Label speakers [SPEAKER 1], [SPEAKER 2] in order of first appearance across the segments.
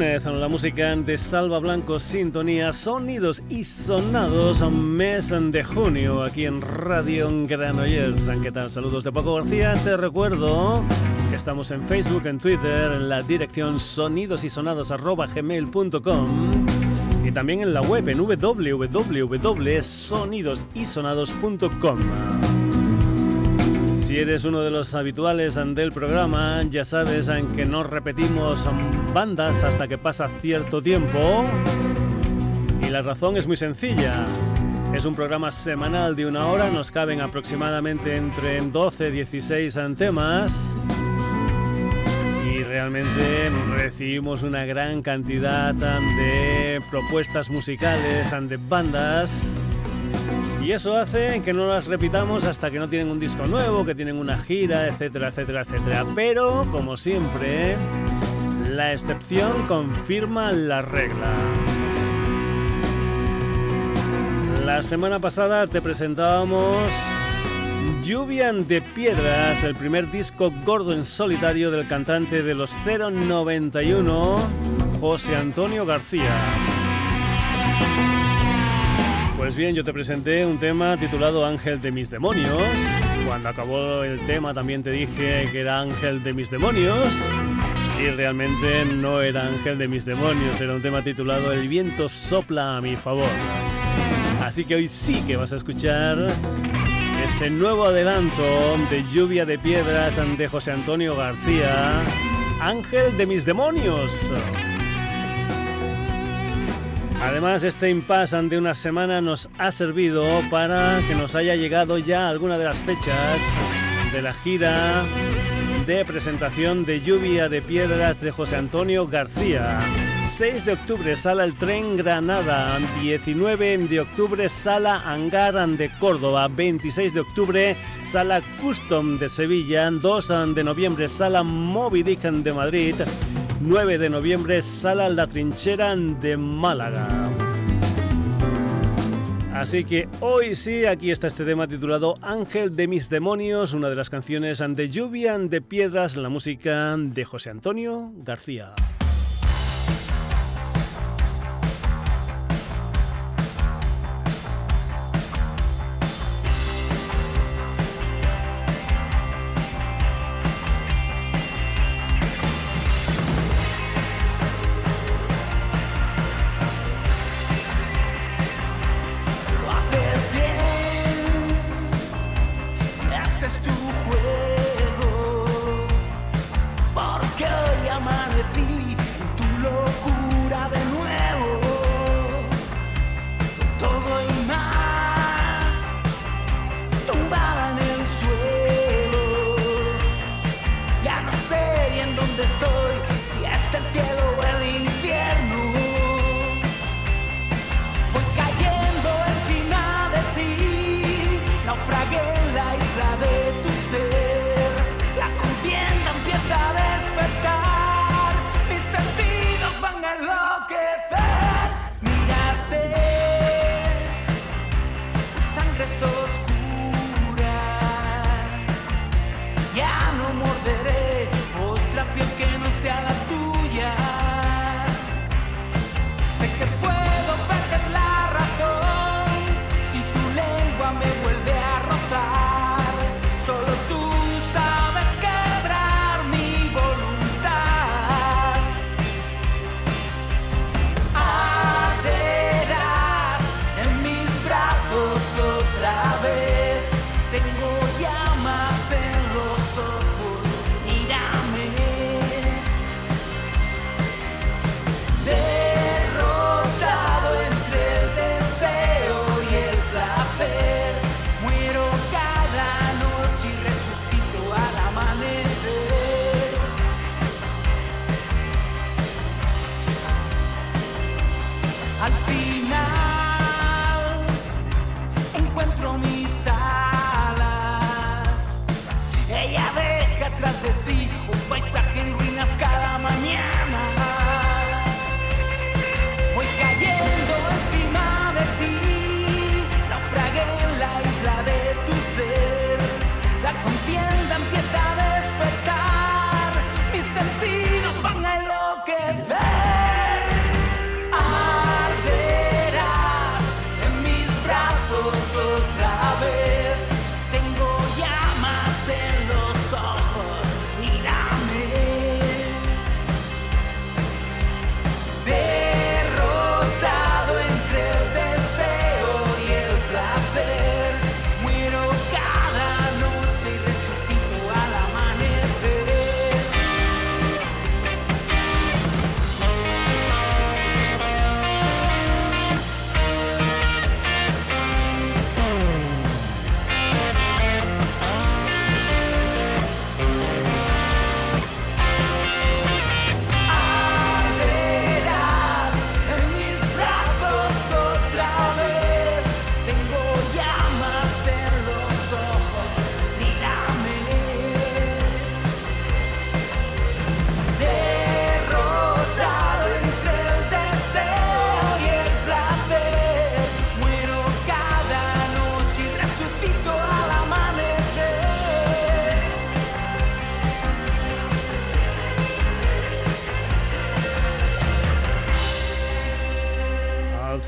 [SPEAKER 1] La música de Salva Blanco, sintonía, sonidos y sonados, mes de junio, aquí en Radio Granollers. ¿Qué tal? Saludos de Paco García. Te recuerdo que estamos en Facebook, en Twitter, en la dirección sonidosysonados.gmail.com y también en la web en www.sonidosysonados.com. Si eres uno de los habituales del programa, ya sabes que no repetimos bandas hasta que pasa cierto tiempo. Y la razón es muy sencilla. Es un programa semanal de una hora, nos caben aproximadamente entre 12 y 16 temas. Y realmente recibimos una gran cantidad de propuestas musicales, de bandas y eso hace que no las repitamos hasta que no tienen un disco nuevo, que tienen una gira, etcétera, etcétera, etcétera. Pero, como siempre, la excepción confirma la regla. La semana pasada te presentábamos Lluvia de Piedras, el primer disco gordo en solitario del cantante de los 091, José Antonio García. Pues bien, yo te presenté un tema titulado Ángel de mis demonios. Cuando acabó el tema también te dije que era Ángel de mis demonios. Y realmente no era Ángel de mis demonios, era un tema titulado El viento sopla a mi favor. Así que hoy sí que vas a escuchar ese nuevo adelanto de Lluvia de Piedras de José Antonio García, Ángel de mis demonios. Además, este impasse de una semana nos ha servido para que nos haya llegado ya alguna de las fechas de la gira de presentación de Lluvia de Piedras de José Antonio García. 6 de octubre, Sala El Tren Granada. 19 de octubre, Sala Hangar de Córdoba. 26 de octubre, Sala Custom de Sevilla. 2 de noviembre, Sala Moby Dick de Madrid. 9 de noviembre, Sala La Trinchera de Málaga. Así que hoy sí, aquí está este tema titulado Ángel de mis demonios, una de las canciones de lluvia de piedras, la música de José Antonio García.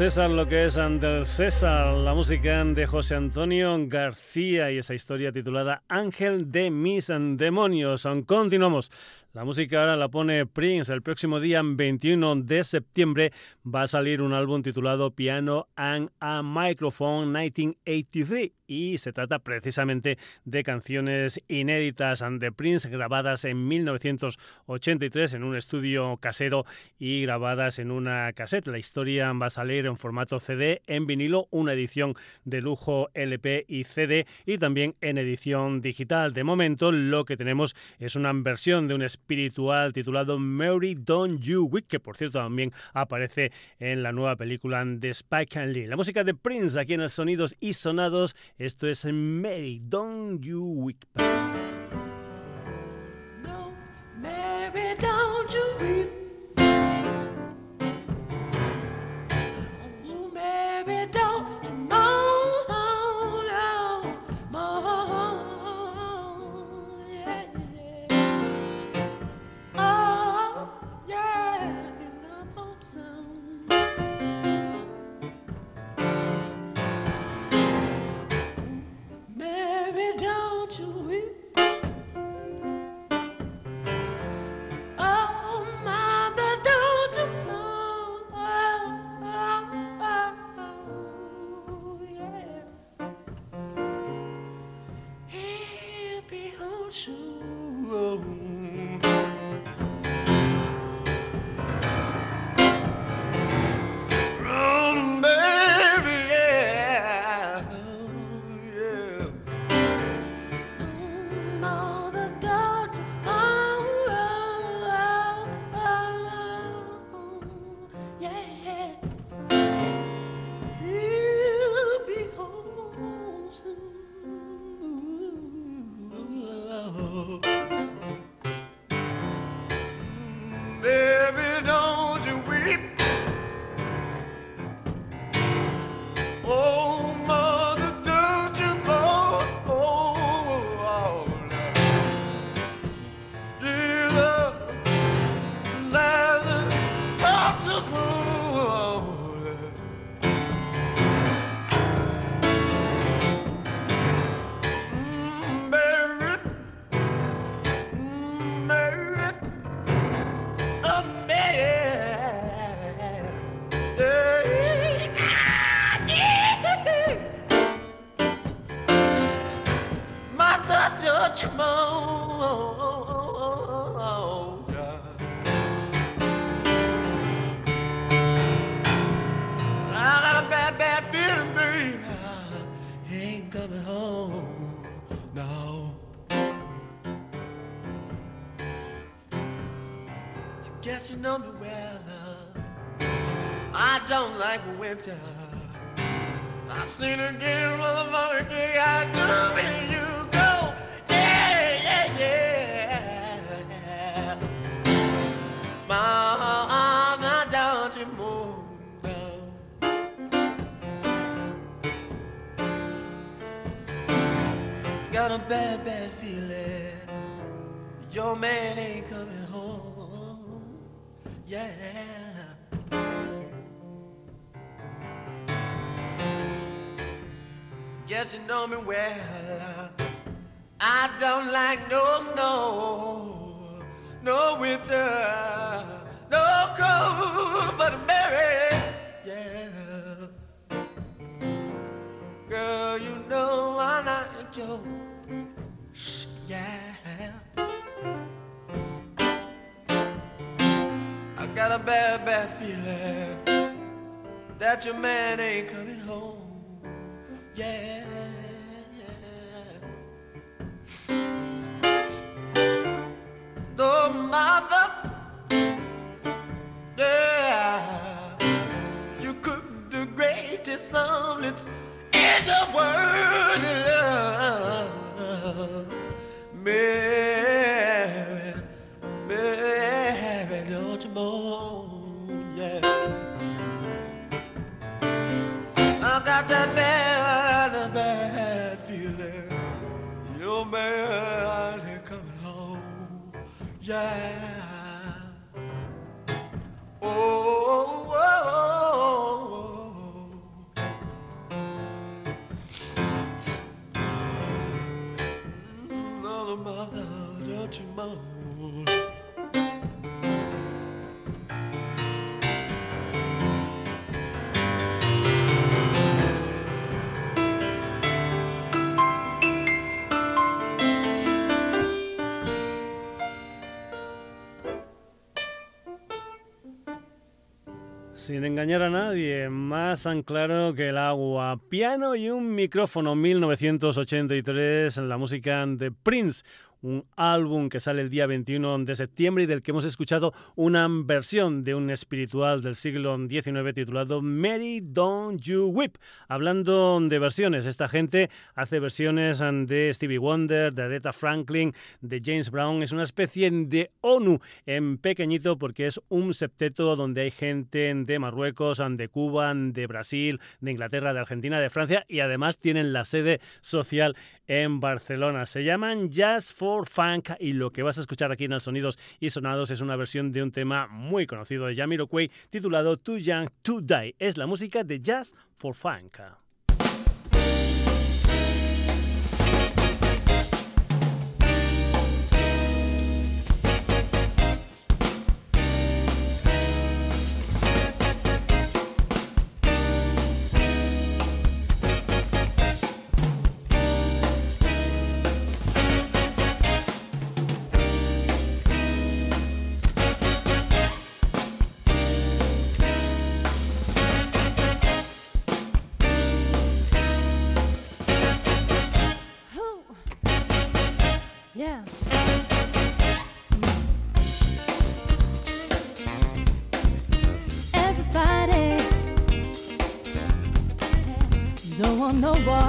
[SPEAKER 2] César lo que es ante el César, la música de José Antonio García y esa historia titulada Ángel de mis demonios. Continuamos. La música ahora la pone Prince. El próximo día 21 de septiembre va a salir un álbum titulado Piano and a Microphone 1983 y se trata precisamente de canciones inéditas de Prince grabadas en 1983 en un estudio casero y grabadas en una cassette. La historia va a salir en formato CD, en vinilo, una edición de lujo LP y CD y también en edición digital. De momento lo que tenemos es una versión de un espiritual titulado Mary Don't You Weep, que por cierto también aparece en la nueva película de Spike and Lee. La música de Prince aquí en el Sonidos y Sonados, esto es Mary Don't You Weep. You know me well. I don't like no snow, no winter, no cold, but Mary, yeah. Girl, you know I like you, yeah. I got a bad, bad feeling that your man ain't coming home yeah. The mother, yeah, you cook the greatest omelets in the world. Love. Mary, Yeah. Oh, oh, oh, oh. Mm, mother, don't you mind?
[SPEAKER 3] Sin engañar a nadie, más tan que el agua. Piano y un micrófono, 1983, en la música de Prince un álbum que sale el día 21 de septiembre y del que hemos escuchado una versión de un espiritual del siglo XIX titulado Mary Don't You Whip. Hablando de versiones, esta gente hace versiones de Stevie Wonder, de Aretha Franklin, de James Brown. Es una especie de ONU en pequeñito porque es un septeto donde hay gente de Marruecos, de Cuba, de Brasil, de Inglaterra, de Argentina, de Francia y además tienen la sede social en Barcelona. Se llaman Jazz for Funk y lo que vas a escuchar aquí en el Sonidos y Sonados es una versión de un tema muy conocido de Jamiroquai titulado Too Young to Die. Es la música de Jazz for Funk.
[SPEAKER 4] no one.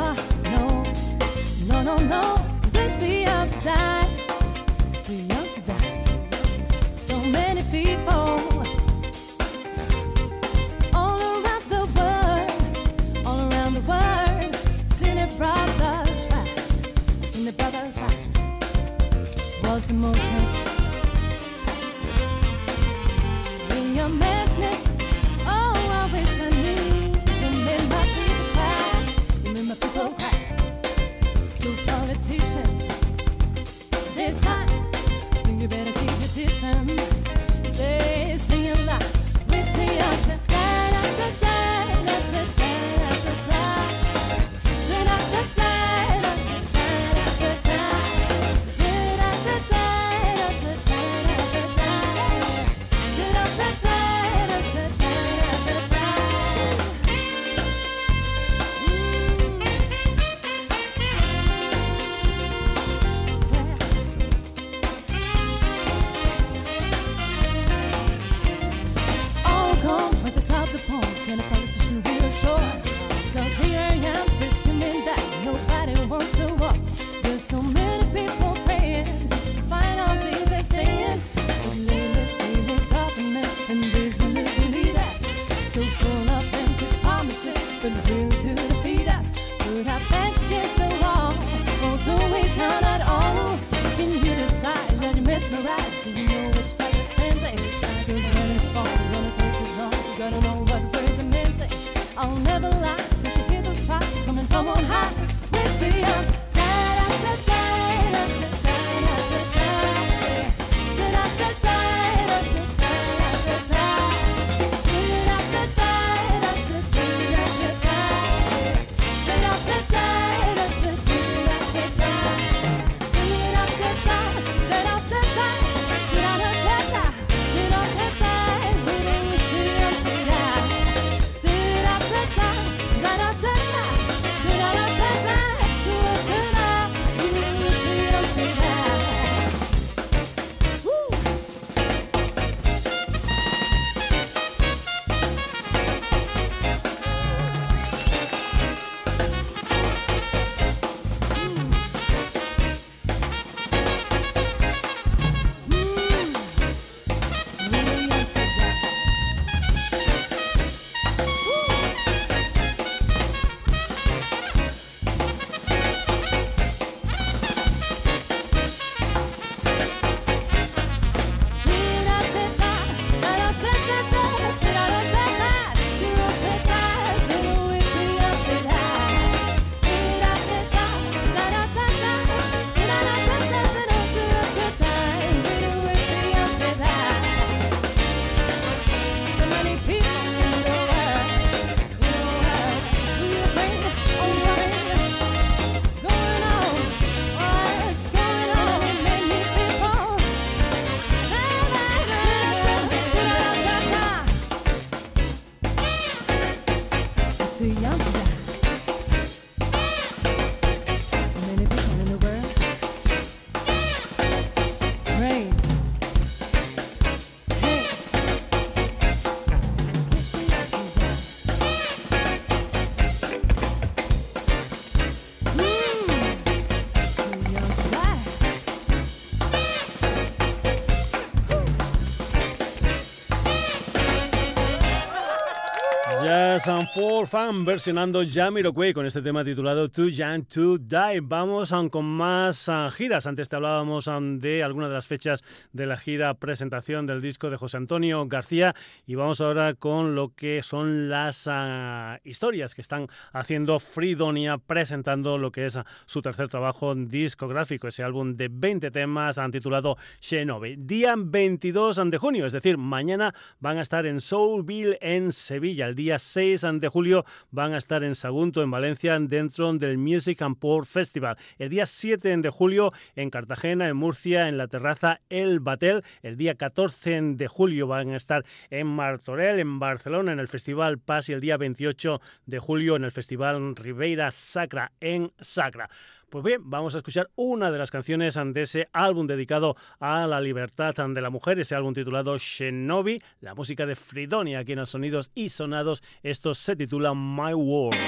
[SPEAKER 3] full of empty promises, but really do defeat us. Put our backs against the wall, although we count at all. Can you decide? Are you mesmerized? Do you know which side to stand on? Which side is gonna fall? Is gonna take us on? Gotta know what we're demanding. I'll never lie. Can't you hear the cry coming from on high?
[SPEAKER 4] For Fan versionando Jamiroquai con este tema titulado Too Young to Die. Vamos con más ah, giras. Antes te hablábamos ah, de algunas de las fechas de la gira presentación del disco de José Antonio García y vamos ahora con lo que son las ah, historias que están haciendo Fridonia presentando lo que es su tercer trabajo discográfico, ese álbum de 20 temas han titulado Shinobi. Día 22 de junio, es decir, mañana van a estar en Soulville en Sevilla. El día 6 de julio van a estar en Sagunto, en Valencia, dentro del Music and Port Festival. El día 7 de julio en Cartagena, en Murcia, en la terraza El Batel. El día 14 de julio van a estar en Martorell, en Barcelona, en el Festival Paz. Y el día 28 de julio en el Festival Ribeira Sacra, en Sacra. Pues bien, vamos a escuchar una de las canciones de ese álbum dedicado a la libertad de la mujer, ese álbum titulado Shinobi, la música de Fridonia, aquí en los sonidos y sonados. Esto se titula My World.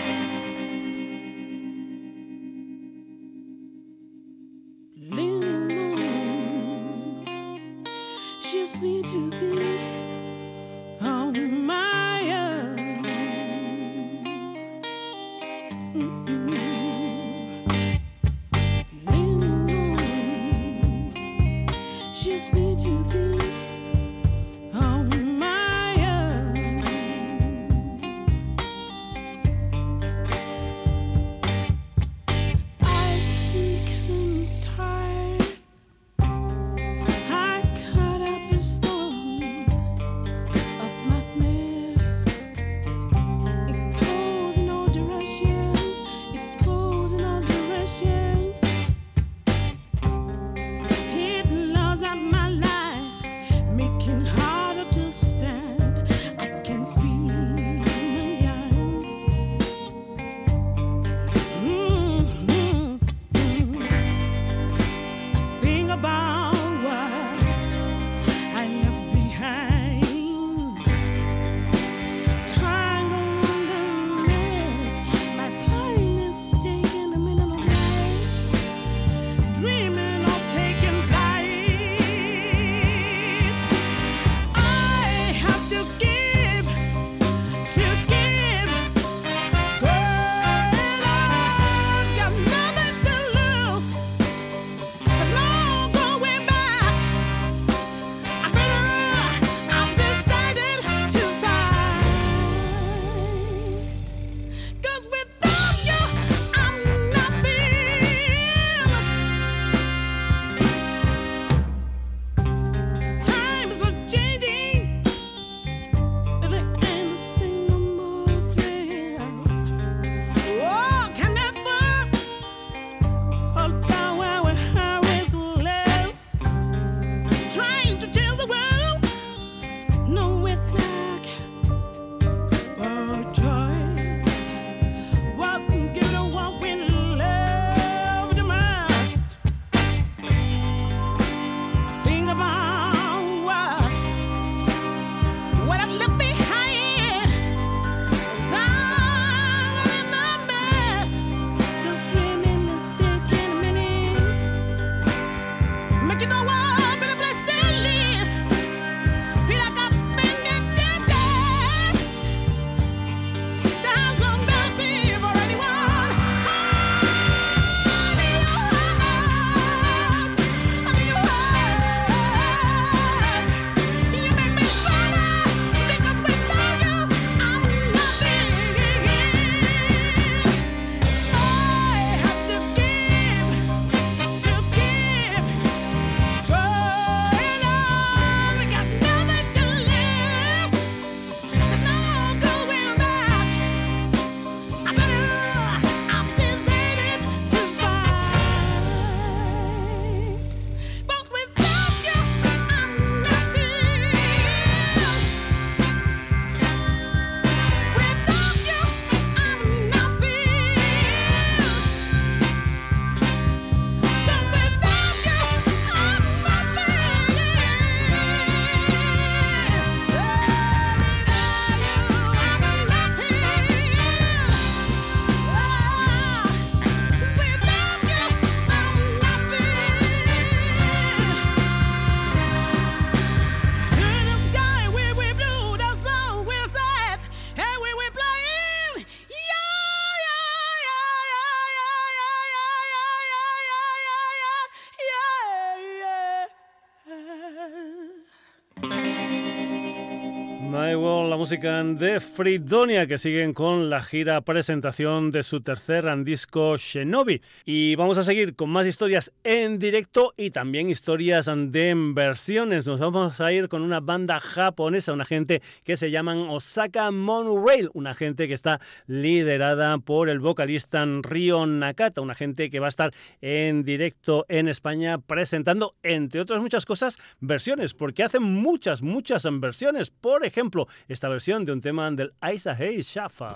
[SPEAKER 1] Música de Fridonia, que siguen con la gira presentación de su tercer disco Shinobi. Y vamos a seguir con más historias en directo y también historias de versiones. Nos vamos a ir con una banda japonesa, una gente que se llaman Osaka Monorail, una gente que está liderada por el vocalista Ryo Nakata, una gente que va a estar en directo en España presentando, entre otras muchas cosas, versiones, porque hacen muchas, muchas versiones. Por ejemplo, esta versión de un tema del Isa Hey Shafa.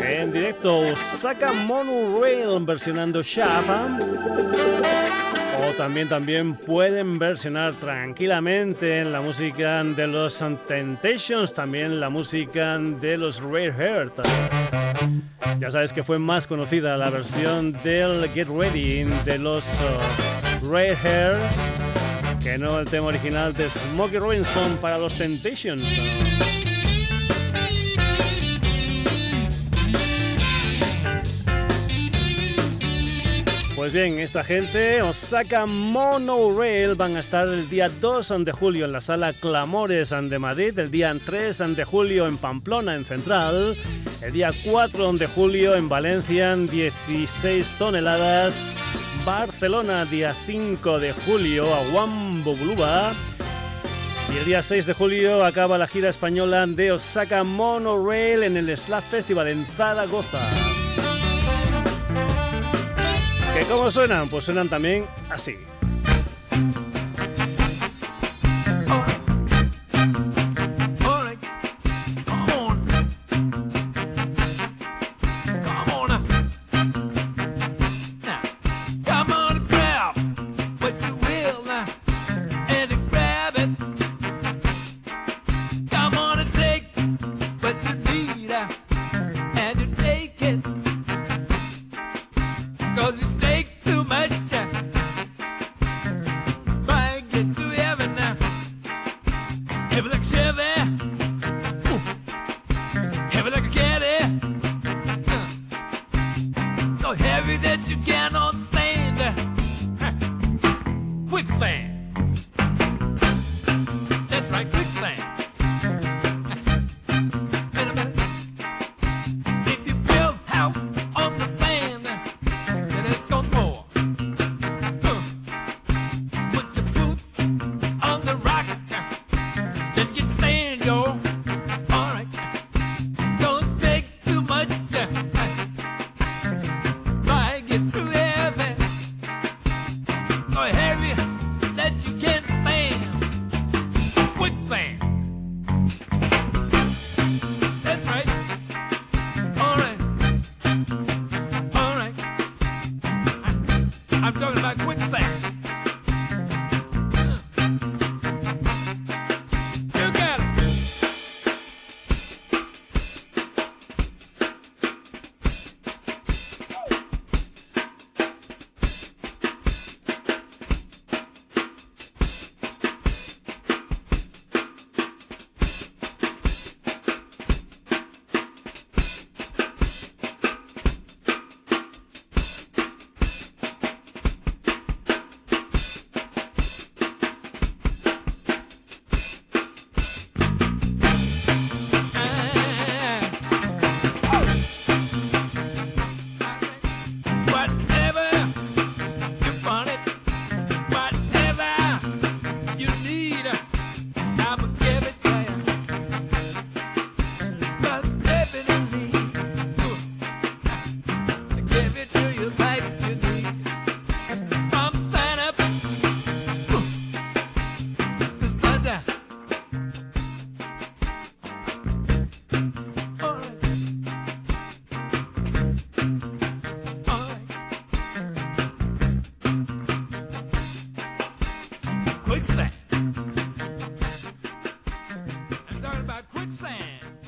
[SPEAKER 1] En directo, saca Monorail versionando Shafa o también, también pueden versionar tranquilamente la música de los Temptations, también la música de los Rare Heart. Ya sabes que fue más conocida la versión del Get Ready de los uh, Rare Hair que no el tema original de Smokey Robinson para los Temptations. Pues bien, esta gente, Osaka Monorail, van a estar el día 2 de julio en la sala Clamores de Madrid, el día 3 de julio en Pamplona, en Central, el día 4 de julio en Valencia, 16 toneladas, Barcelona, día 5 de julio, a Bogluba, y el día 6 de julio acaba la gira española de Osaka Monorail en el Slav Festival en Zaragoza. ¿Que cómo suenan? Pues suenan también así.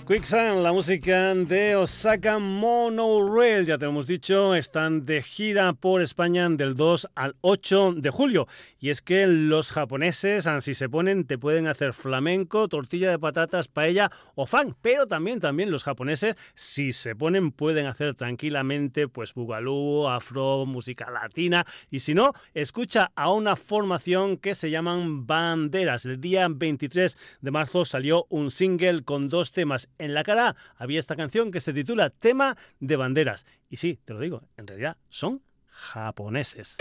[SPEAKER 1] Quicksand, la música de Osaka Monorail, ya te hemos dicho, están de gira por España del 2 al 8 de julio. Y es que los japoneses, si se ponen, te pueden hacer flamenco, tortilla de patatas, paella o fan. Pero también, también los japoneses, si se ponen, pueden hacer tranquilamente, pues bugalú, afro, música latina. Y si no, escucha a una formación que se llaman Banderas. El día 23 de marzo salió un single con dos temas en la cara había esta canción que se titula Tema de Banderas. Y sí, te lo digo, en realidad son japoneses.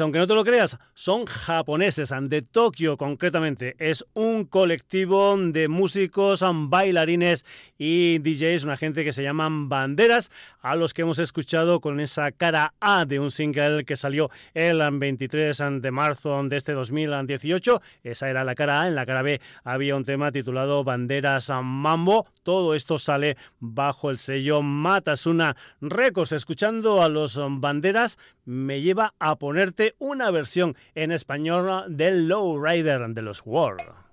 [SPEAKER 1] Aunque no te lo creas, son japoneses, de Tokio concretamente. Es un colectivo de músicos, bailarines y DJs, una gente que se llaman Banderas, a los que hemos escuchado con esa cara A de un single que salió el 23 de marzo de este 2018. Esa era la cara A. En la cara B había un tema titulado Banderas Mambo. Todo esto sale bajo el sello Matasuna Records. Escuchando a los Banderas me lleva a ponerte una versión en español del Low Rider de los War.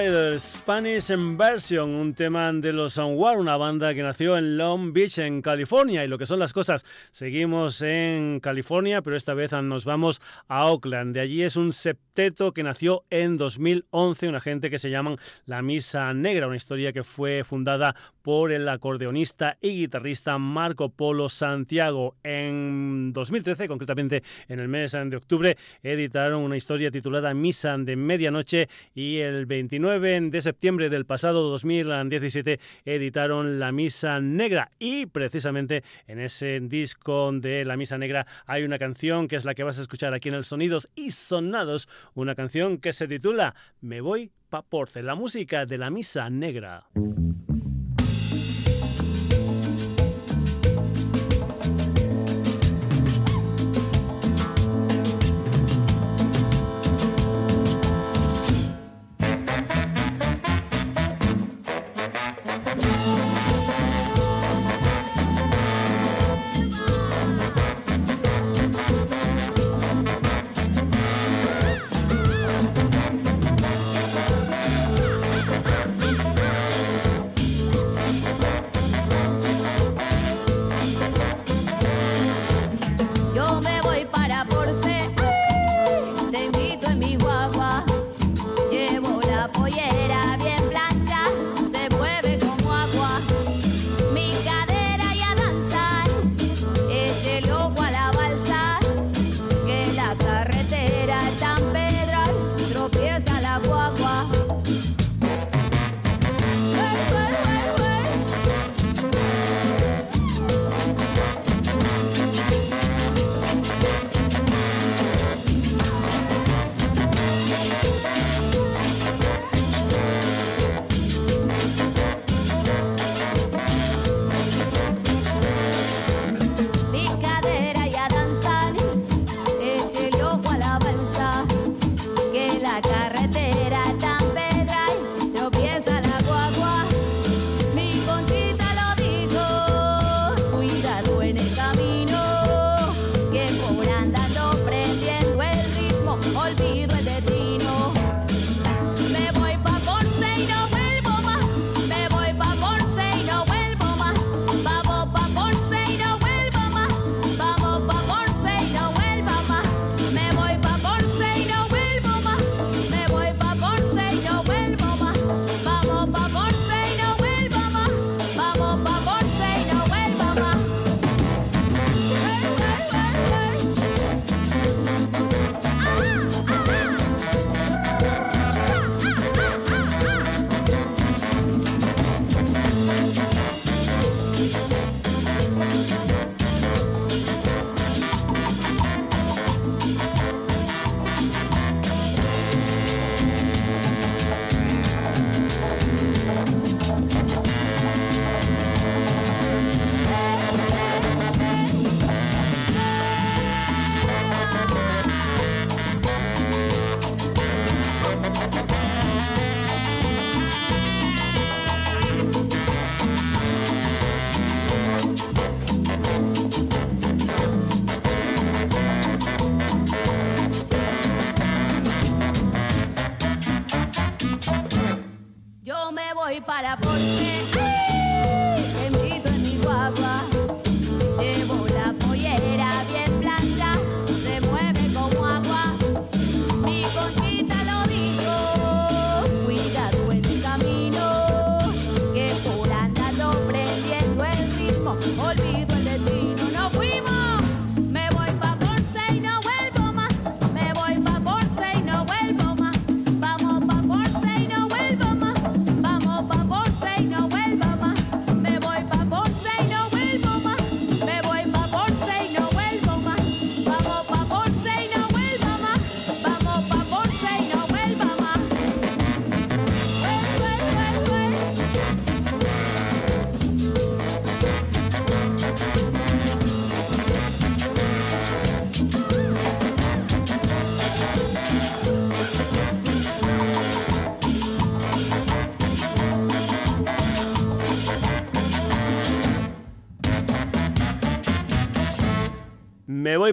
[SPEAKER 1] guy that is Spanish Version, un tema de los War, una banda que nació en Long Beach, en California. Y lo que son las cosas, seguimos en California, pero esta vez nos vamos a Oakland. De allí es un septeto que nació en 2011, una gente que se llaman La Misa Negra, una historia que fue fundada por el acordeonista y guitarrista Marco Polo Santiago. En 2013, concretamente en el mes de octubre, editaron una historia titulada Misa de Medianoche y el 29 de septiembre septiembre del pasado 2017 editaron La Misa Negra y precisamente en ese disco de La Misa Negra hay una canción que es la que vas a escuchar aquí en el Sonidos y Sonados, una canción que se titula Me voy pa' Porce, la música de La Misa Negra.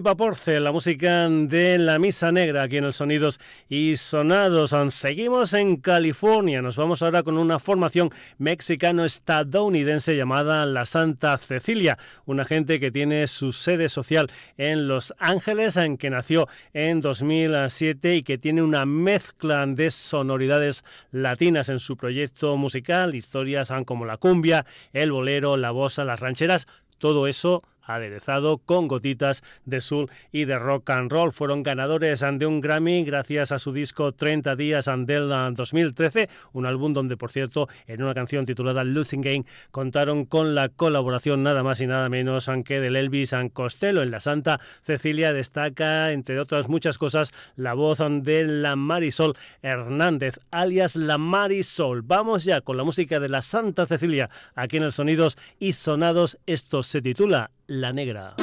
[SPEAKER 1] Porce, la música de la Misa Negra aquí en el Sonidos y Sonados. Seguimos en California. Nos vamos ahora con una formación mexicano-estadounidense llamada La Santa Cecilia, una gente que tiene su sede social en Los Ángeles, en que nació en 2007 y que tiene una mezcla de sonoridades latinas en su proyecto musical, historias como la cumbia, el bolero, la bossa, las rancheras, todo eso aderezado con gotitas de soul y de rock and roll. Fueron ganadores de un Grammy gracias a su disco 30 días del 2013, un álbum donde, por cierto, en una canción titulada Losing Game contaron con la colaboración nada más y nada menos que del Elvis and Costello. En la Santa Cecilia destaca, entre otras muchas cosas, la voz de la Marisol Hernández, alias la Marisol. Vamos ya con la música de la Santa Cecilia aquí en el Sonidos y Sonados. Esto se titula la Negra.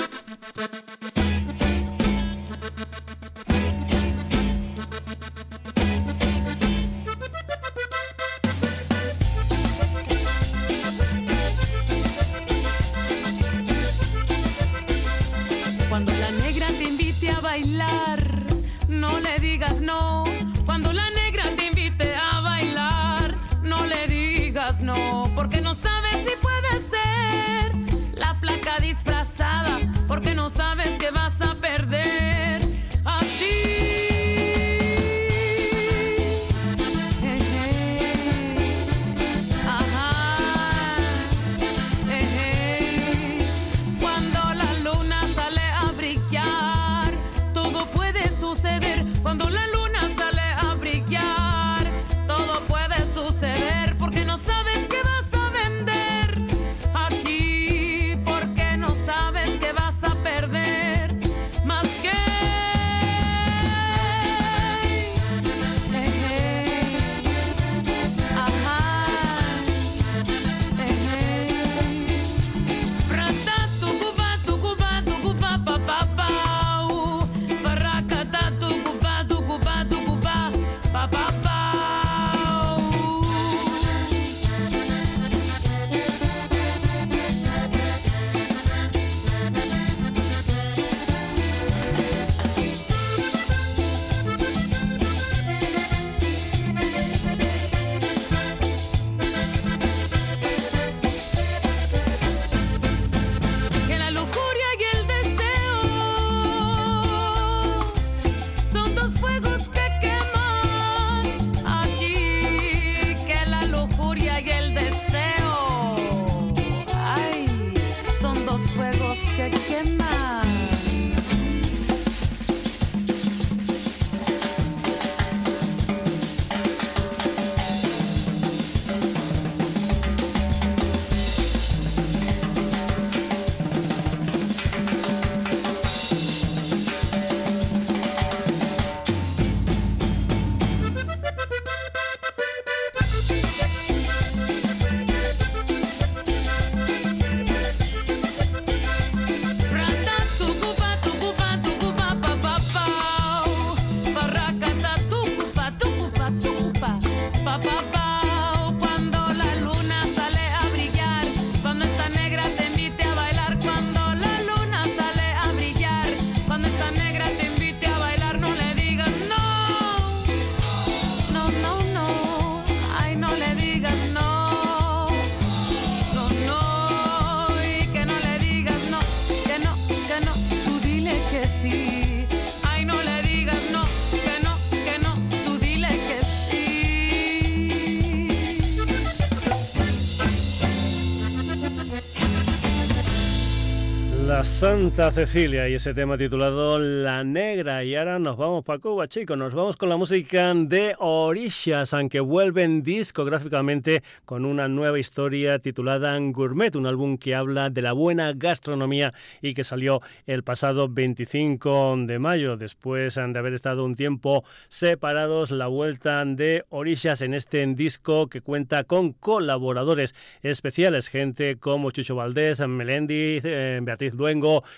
[SPEAKER 1] Santa Cecilia y ese tema titulado La Negra. Y ahora nos vamos para Cuba, chicos. Nos vamos con la música de Orishas, aunque vuelven discográficamente con una nueva historia titulada Gourmet, un álbum que habla de la buena gastronomía y que salió el pasado 25 de mayo. Después de haber estado un tiempo separados, la vuelta de Orishas en este disco que cuenta con colaboradores especiales, gente como Chucho Valdés, Melendi, eh, Beatriz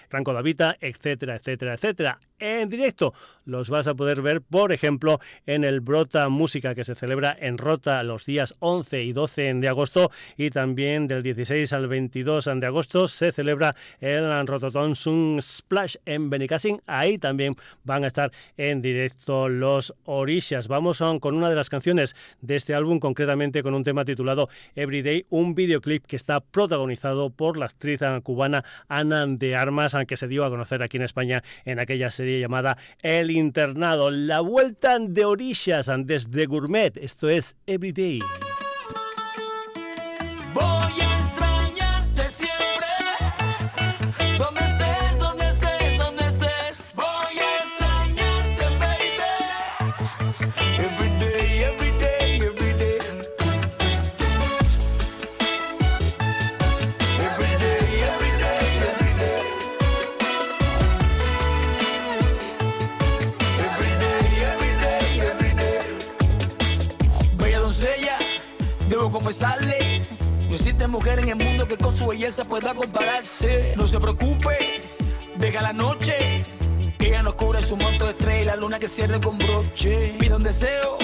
[SPEAKER 1] Franco Davita, etcétera, etcétera, etcétera. En directo los vas a poder ver, por ejemplo, en el Brota Música que se celebra en Rota los días 11 y 12 de agosto y también del 16 al 22 de agosto se celebra el Rototon Sun Splash en Benicassin. Ahí también van a estar en directo los Orishas. Vamos con una de las canciones de este álbum, concretamente con un tema titulado Everyday, un videoclip que está protagonizado por la actriz cubana Ana de Armas, aunque se dio a conocer aquí en España en aquella serie llamada El Internado. La vuelta de orillas desde Gourmet. Esto es Everyday.
[SPEAKER 5] Su belleza pueda compararse. No se preocupe, deja la noche. Ella nos cubre su manto de estrella y la luna que cierre con broche. Pide un deseo,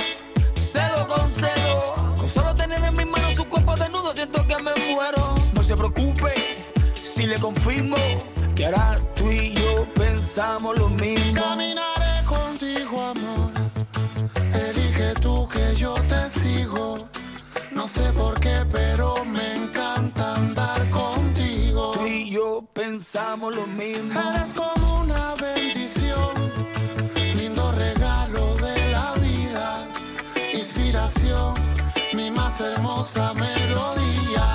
[SPEAKER 5] se lo concedo. Con solo tener en mis manos su cuerpo desnudo, siento que me muero. No se preocupe, si le confirmo que ahora tú y yo pensamos lo mismo.
[SPEAKER 6] Caminaré
[SPEAKER 5] pensamos lo mismo.
[SPEAKER 6] Eres como una bendición, lindo regalo de la vida, inspiración, mi más hermosa melodía.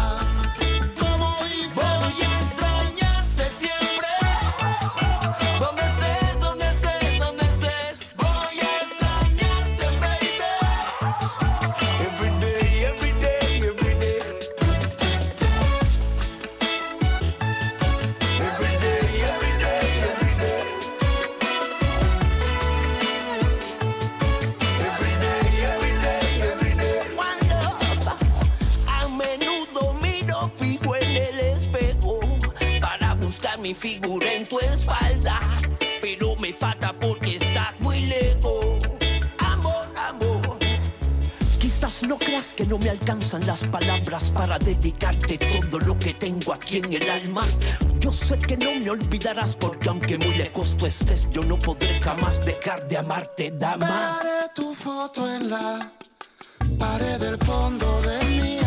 [SPEAKER 5] Quizás no creas que no me alcanzan las palabras para dedicarte todo lo que tengo aquí en el alma. Yo sé que no me olvidarás porque aunque muy lejos tú estés, yo no podré jamás dejar de amarte, dama.
[SPEAKER 6] Tu foto en la pared del fondo de mi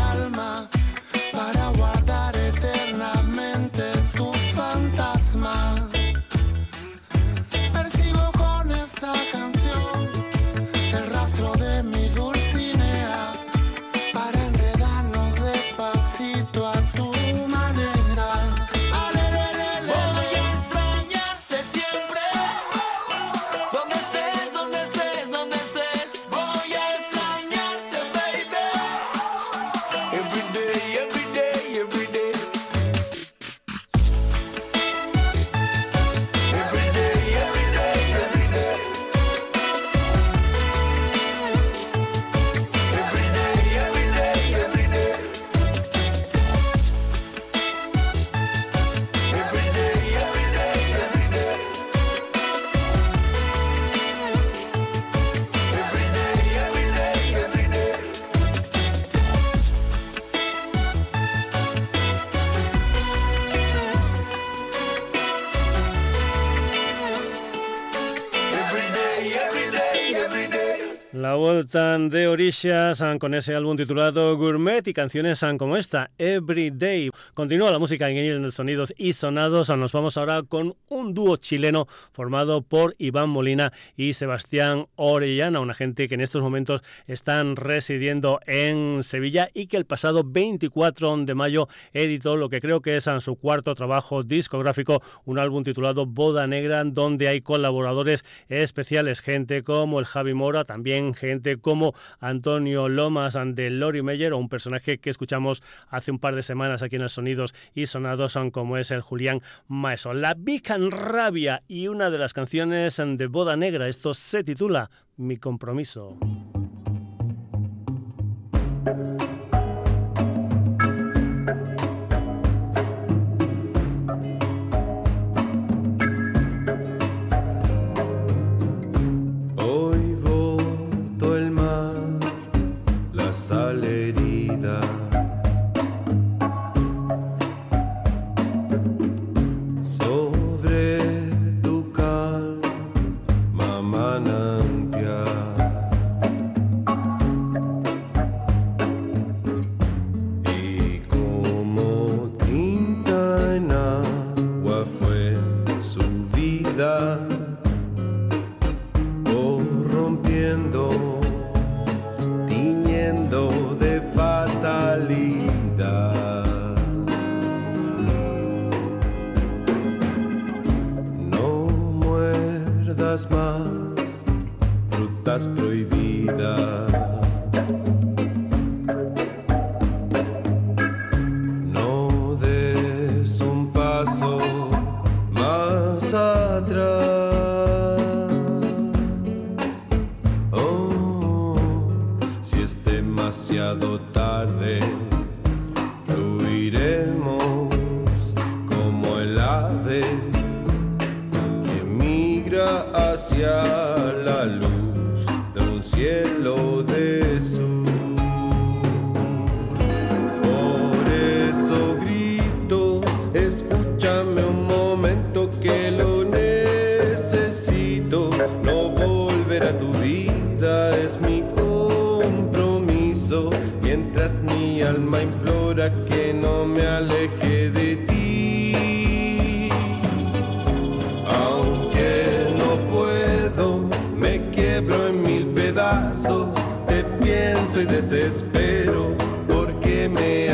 [SPEAKER 6] de
[SPEAKER 1] Orishas con ese álbum titulado Gourmet y canciones como esta, Every Day. Continúa la música en el Sonidos y Sonados. Nos vamos ahora con un dúo chileno formado por Iván Molina y Sebastián Orellana, una gente que en estos momentos están residiendo en Sevilla y que el pasado 24 de mayo editó lo que creo que es su cuarto trabajo discográfico, un álbum titulado Boda Negra, donde hay colaboradores especiales, gente como el Javi Mora, también gente como Antonio Lomas de Lori Meyer o un personaje que escuchamos hace un par de semanas aquí en el Sonidos y Sonados son como es el Julián Maeso. La Bican Rabia y una de las canciones de Boda Negra, esto se titula Mi compromiso.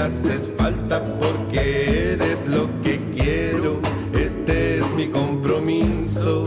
[SPEAKER 2] Haces falta porque eres lo que quiero. Este es mi compromiso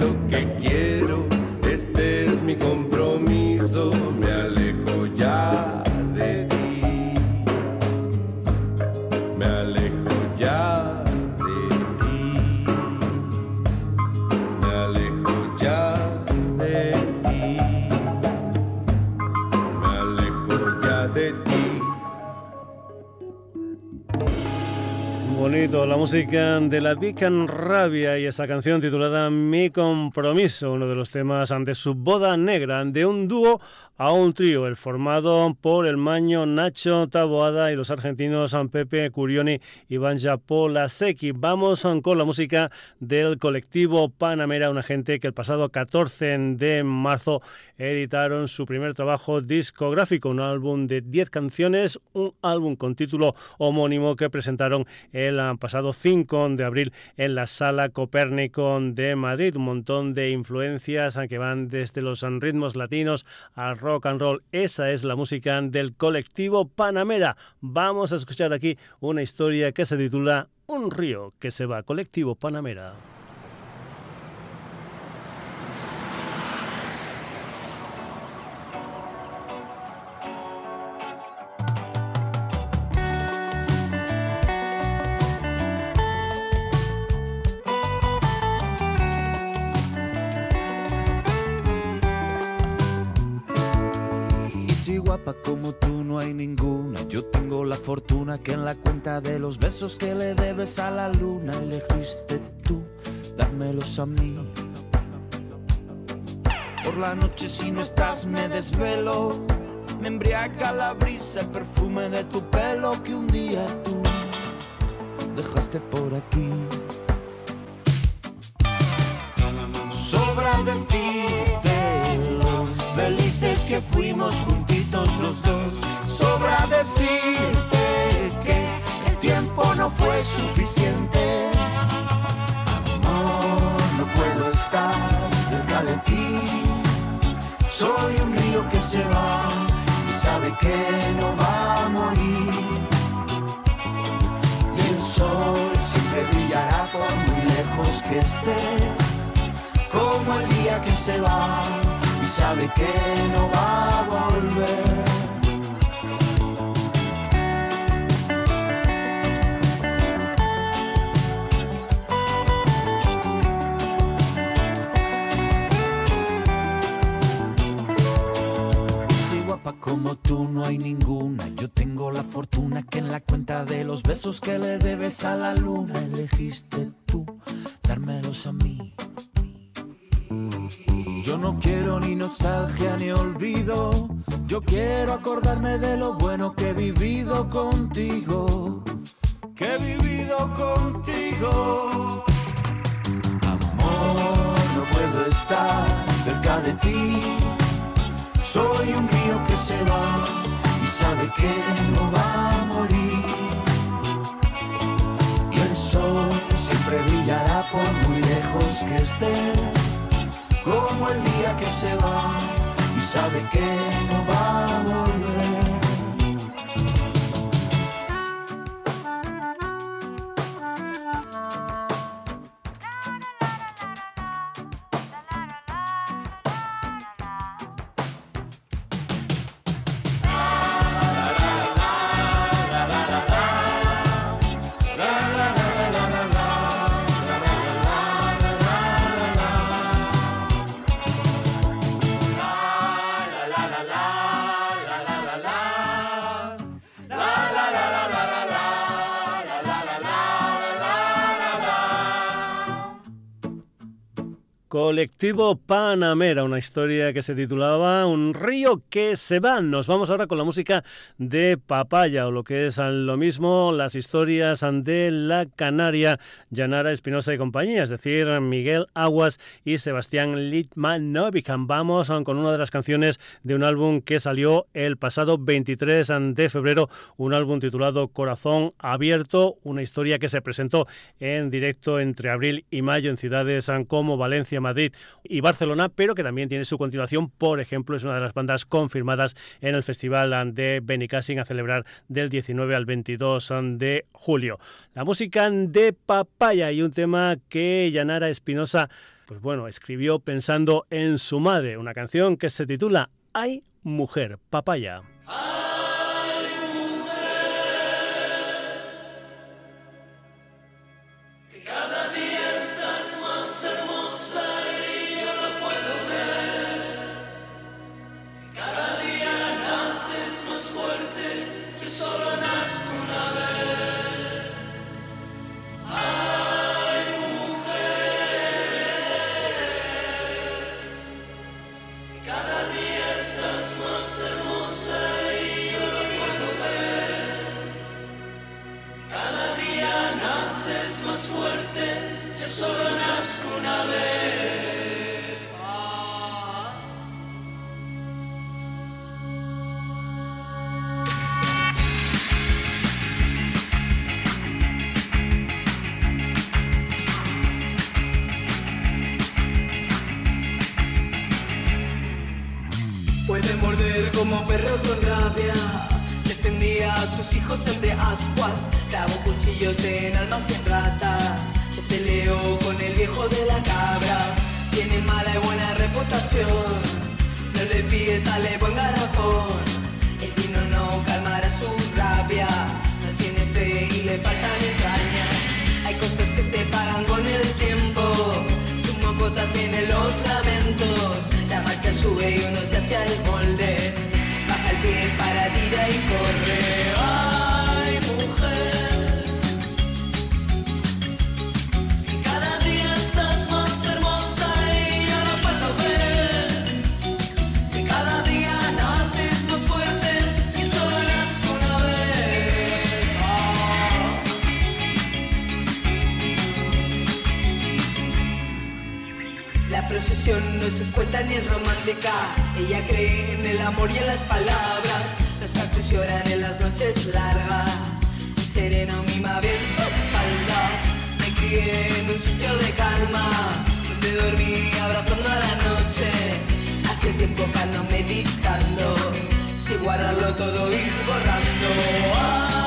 [SPEAKER 1] look at música de la Vican Rabia y esa canción titulada Mi Compromiso, uno de los temas de su boda negra, de un dúo a un trío, el formado por el maño Nacho Taboada y los argentinos San Pepe Curioni y Banja Polasecki. Vamos con la música del colectivo Panamera, una gente que el pasado 14 de marzo editaron su primer trabajo discográfico, un álbum de 10 canciones, un álbum con título homónimo que presentaron el pasado 5 de abril en la Sala Copérnico de Madrid. Un montón de influencias que van desde los ritmos latinos al rock rock and roll. Esa es la música del colectivo Panamera. Vamos a escuchar aquí una historia que se titula Un río que se va, colectivo Panamera.
[SPEAKER 7] Guapa como tú no hay ninguna. Yo tengo la fortuna que en la cuenta de los besos que le debes a la luna elegiste tú, dámelos a mí. Por la noche si no estás me desvelo, me embriaga la brisa, el perfume de tu pelo que un día tú dejaste por aquí. Sobra decirte que fuimos juntos los dos. Sobra decirte que el tiempo no fue suficiente. Amor, no puedo estar cerca de ti. Soy un río que se va y sabe que no va a morir. Y el sol siempre brillará por muy lejos que esté, como el día que se va sabe que no va a volver. Como tú no hay ninguna. Yo tengo la fortuna que en la cuenta de los besos que le debes a la luna elegiste tú dármelos a mí. Yo no quiero ni nostalgia ni olvido, yo quiero acordarme de lo bueno que he vivido contigo, que he vivido contigo. Amor, no puedo estar cerca de ti, soy un río que se va y sabe que no va a morir. Y el sol siempre brillará por muy lejos que esté como el día que se va y sabe que no va a volver.
[SPEAKER 1] Colectivo Panamera, una historia que se titulaba Un río que se va. Nos vamos ahora con la música de Papaya, o lo que es lo mismo, las historias de la Canaria, Yanara Espinosa y compañía, es decir, Miguel Aguas y Sebastián Litmanovican. Vamos con una de las canciones de un álbum que salió el pasado 23 de febrero, un álbum titulado Corazón Abierto, una historia que se presentó en directo entre abril y mayo en ciudades como Valencia, Madrid y Barcelona, pero que también tiene su continuación, por ejemplo, es una de las bandas confirmadas en el Festival de Benicassin a celebrar del 19 al 22 de julio. La música de Papaya y un tema que Yanara Espinosa pues bueno, escribió pensando en su madre, una canción que se titula Hay mujer, Papaya.
[SPEAKER 8] Sube y uno se hace el molde. Baja el pie para tira y. es escueta ni es romántica. Ella cree en el amor y en las palabras. Los cactus lloran en las noches largas. Sereno mima bien su espalda. Me crié en un sitio de calma. Donde dormí abrazando a la noche. Hace tiempo que ando meditando. Si guardarlo todo y borrando. Ay,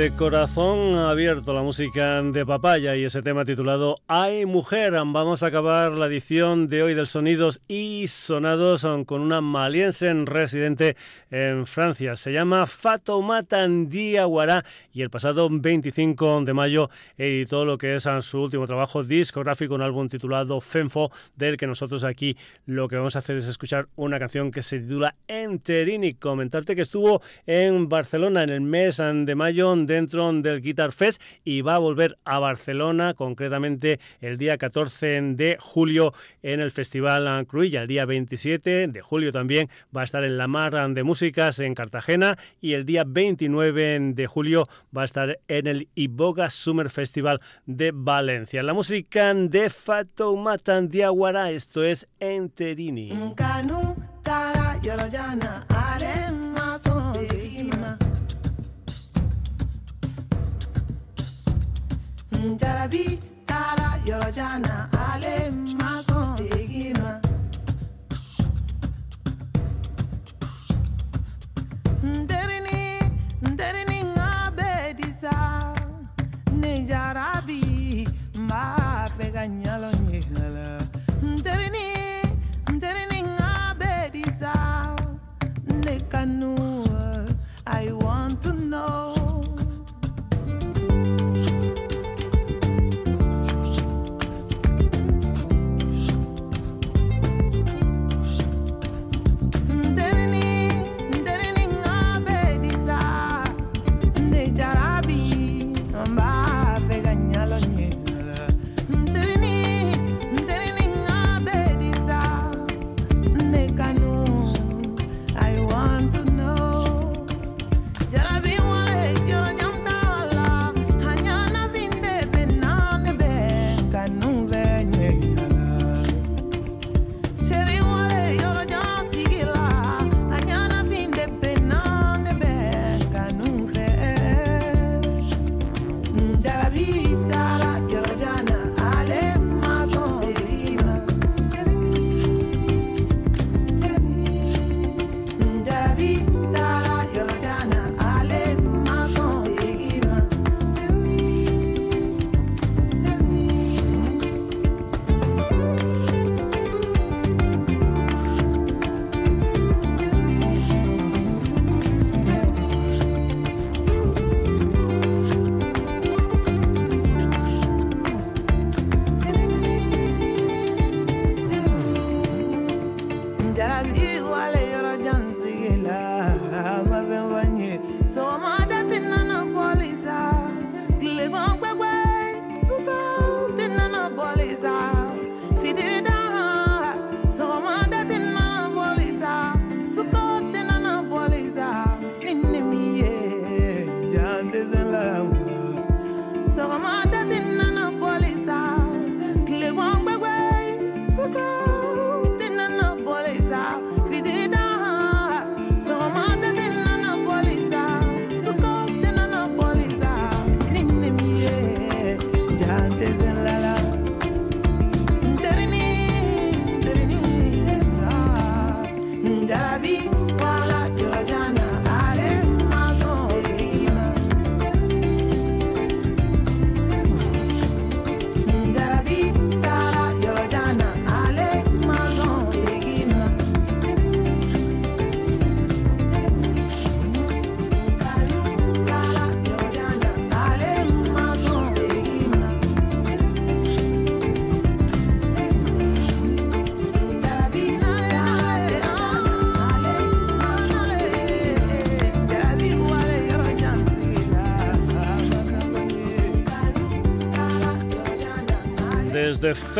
[SPEAKER 1] Desde corazón abierto la música de Papaya y ese tema titulado Ay Mujer. Vamos a acabar la edición de hoy del Sonidos y Sonados con una maliense residente en Francia. Se llama Fatoumata Diawara y el pasado 25 de mayo editó lo que es su último trabajo discográfico, un álbum titulado Fenfo, del que nosotros aquí lo que vamos a hacer es escuchar una canción que se titula Enterini. Comentarte que estuvo en Barcelona en el mes de mayo dentro del Guitar Fest y va a volver a Barcelona, concretamente el día 14 de julio en el Festival Cruilla. El día 27 de julio también va a estar en la Mar de Músicas en Cartagena y el día 29 de julio va a estar en el Iboga Summer Festival de Valencia. La música de Fatoumata Diawara, esto es Enterini.
[SPEAKER 9] Jarabi tara yorojana ale maso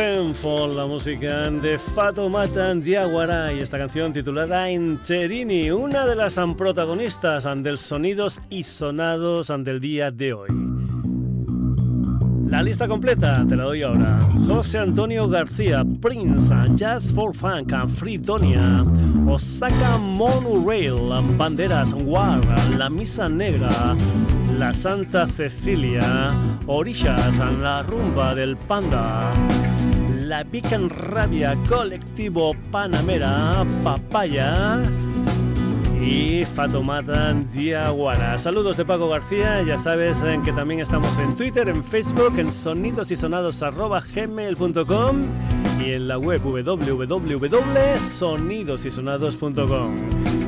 [SPEAKER 1] Femfol, la música de Fatoumata Diaguara y esta canción titulada Interini, una de las protagonistas del sonidos y sonados del día de hoy. La lista completa te la doy ahora. José Antonio García, Prince, Jazz for Funk, Fridonia, Osaka Monorail, Banderas War, La Misa Negra, La Santa Cecilia, Orishas, La Rumba del Panda, La Pican Rabia, Colectivo Panamera, Papaya, y Fatomata Diaguara. Saludos de Paco García, ya sabes que también estamos en Twitter, en Facebook, en sonidosysonados.gmail.com y en la web www.sonidosysonados.com.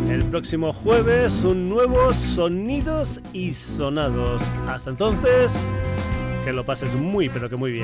[SPEAKER 1] El próximo jueves un nuevo Sonidos y Sonados. Hasta entonces, que lo pases muy pero que muy bien.